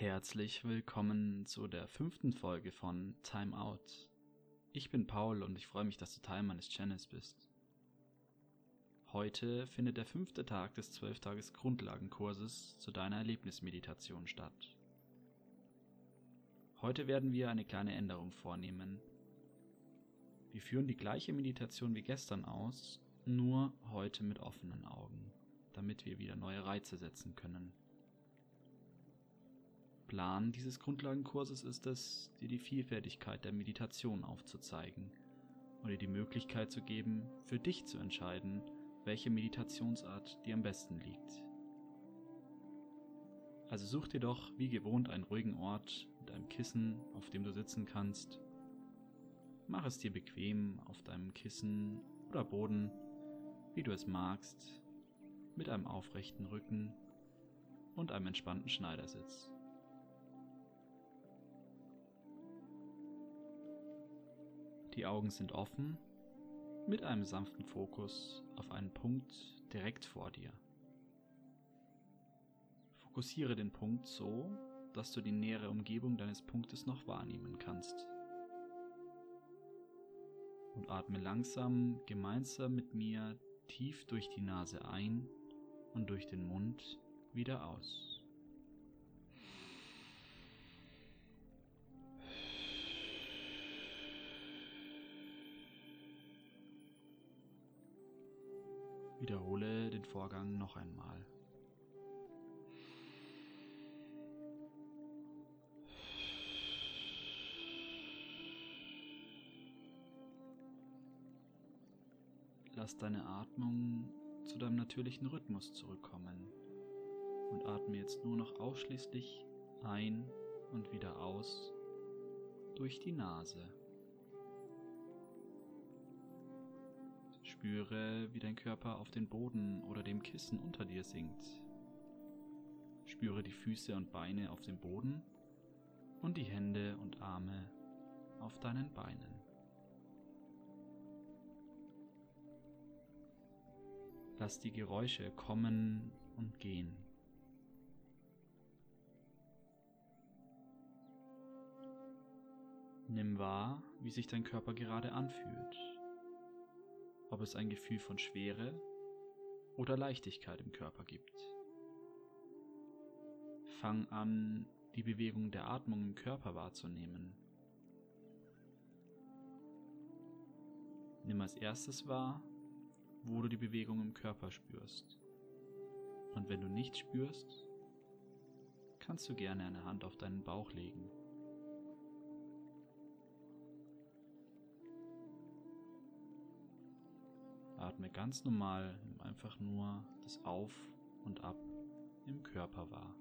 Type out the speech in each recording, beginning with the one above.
Herzlich willkommen zu der fünften Folge von Time Out. Ich bin Paul und ich freue mich, dass du Teil meines Channels bist. Heute findet der fünfte Tag des 12-Tages Grundlagenkurses zu deiner Erlebnismeditation statt. Heute werden wir eine kleine Änderung vornehmen. Wir führen die gleiche Meditation wie gestern aus, nur heute mit offenen Augen, damit wir wieder neue Reize setzen können. Plan dieses Grundlagenkurses ist es, dir die Vielfältigkeit der Meditation aufzuzeigen und dir die Möglichkeit zu geben, für dich zu entscheiden, welche Meditationsart dir am besten liegt. Also such dir doch wie gewohnt einen ruhigen Ort mit einem Kissen, auf dem du sitzen kannst. Mach es dir bequem auf deinem Kissen oder Boden, wie du es magst, mit einem aufrechten Rücken und einem entspannten Schneidersitz. Die Augen sind offen, mit einem sanften Fokus auf einen Punkt direkt vor dir. Fokussiere den Punkt so, dass du die nähere Umgebung deines Punktes noch wahrnehmen kannst. Und atme langsam gemeinsam mit mir tief durch die Nase ein und durch den Mund wieder aus. Wiederhole den Vorgang noch einmal. Lass deine Atmung zu deinem natürlichen Rhythmus zurückkommen und atme jetzt nur noch ausschließlich ein und wieder aus durch die Nase. Spüre, wie dein Körper auf den Boden oder dem Kissen unter dir sinkt. Spüre die Füße und Beine auf dem Boden und die Hände und Arme auf deinen Beinen. Lass die Geräusche kommen und gehen. Nimm wahr, wie sich dein Körper gerade anfühlt ob es ein Gefühl von Schwere oder Leichtigkeit im Körper gibt. Fang an, die Bewegung der Atmung im Körper wahrzunehmen. Nimm als erstes wahr, wo du die Bewegung im Körper spürst. Und wenn du nichts spürst, kannst du gerne eine Hand auf deinen Bauch legen. Atme ganz normal, nimm einfach nur das Auf und Ab im Körper wahr.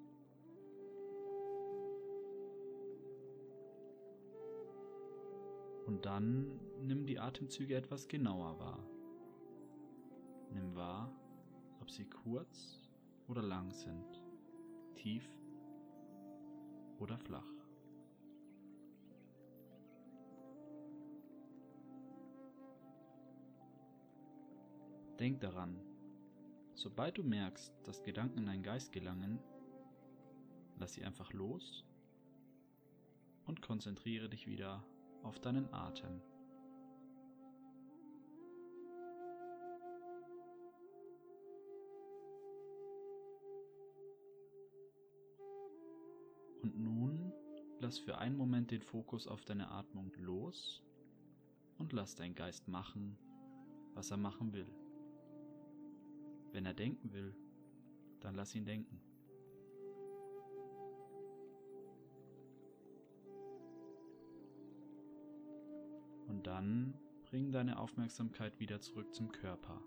Und dann nimm die Atemzüge etwas genauer wahr. Nimm wahr, ob sie kurz oder lang sind, tief oder flach. Denk daran, sobald du merkst, dass Gedanken in deinen Geist gelangen, lass sie einfach los und konzentriere dich wieder auf deinen Atem. Und nun lass für einen Moment den Fokus auf deine Atmung los und lass dein Geist machen, was er machen will. Wenn er denken will, dann lass ihn denken. Und dann bring deine Aufmerksamkeit wieder zurück zum Körper.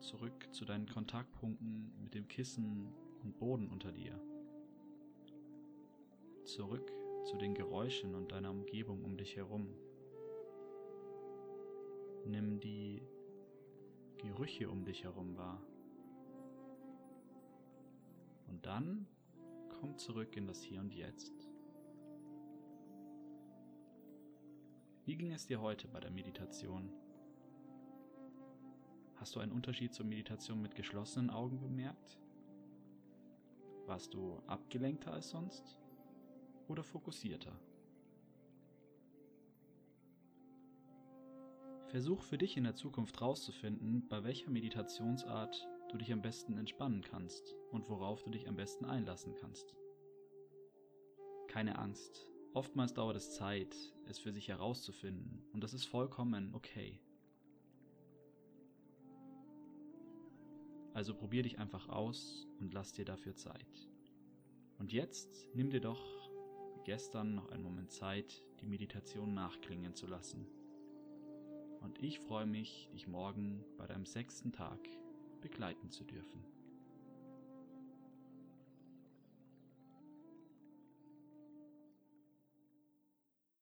Zurück zu deinen Kontaktpunkten mit dem Kissen und Boden unter dir. Zurück zu den Geräuschen und deiner Umgebung um dich herum. Nimm die Gerüche um dich herum wahr. Und dann komm zurück in das Hier und Jetzt. Wie ging es dir heute bei der Meditation? Hast du einen Unterschied zur Meditation mit geschlossenen Augen bemerkt? Warst du abgelenkter als sonst oder fokussierter? Versuch für dich in der Zukunft herauszufinden, bei welcher Meditationsart du dich am besten entspannen kannst und worauf du dich am besten einlassen kannst. Keine Angst, oftmals dauert es Zeit, es für sich herauszufinden und das ist vollkommen okay. Also probier dich einfach aus und lass dir dafür Zeit. Und jetzt nimm dir doch wie gestern noch einen Moment Zeit, die Meditation nachklingen zu lassen. Und ich freue mich, dich morgen bei deinem sechsten Tag begleiten zu dürfen.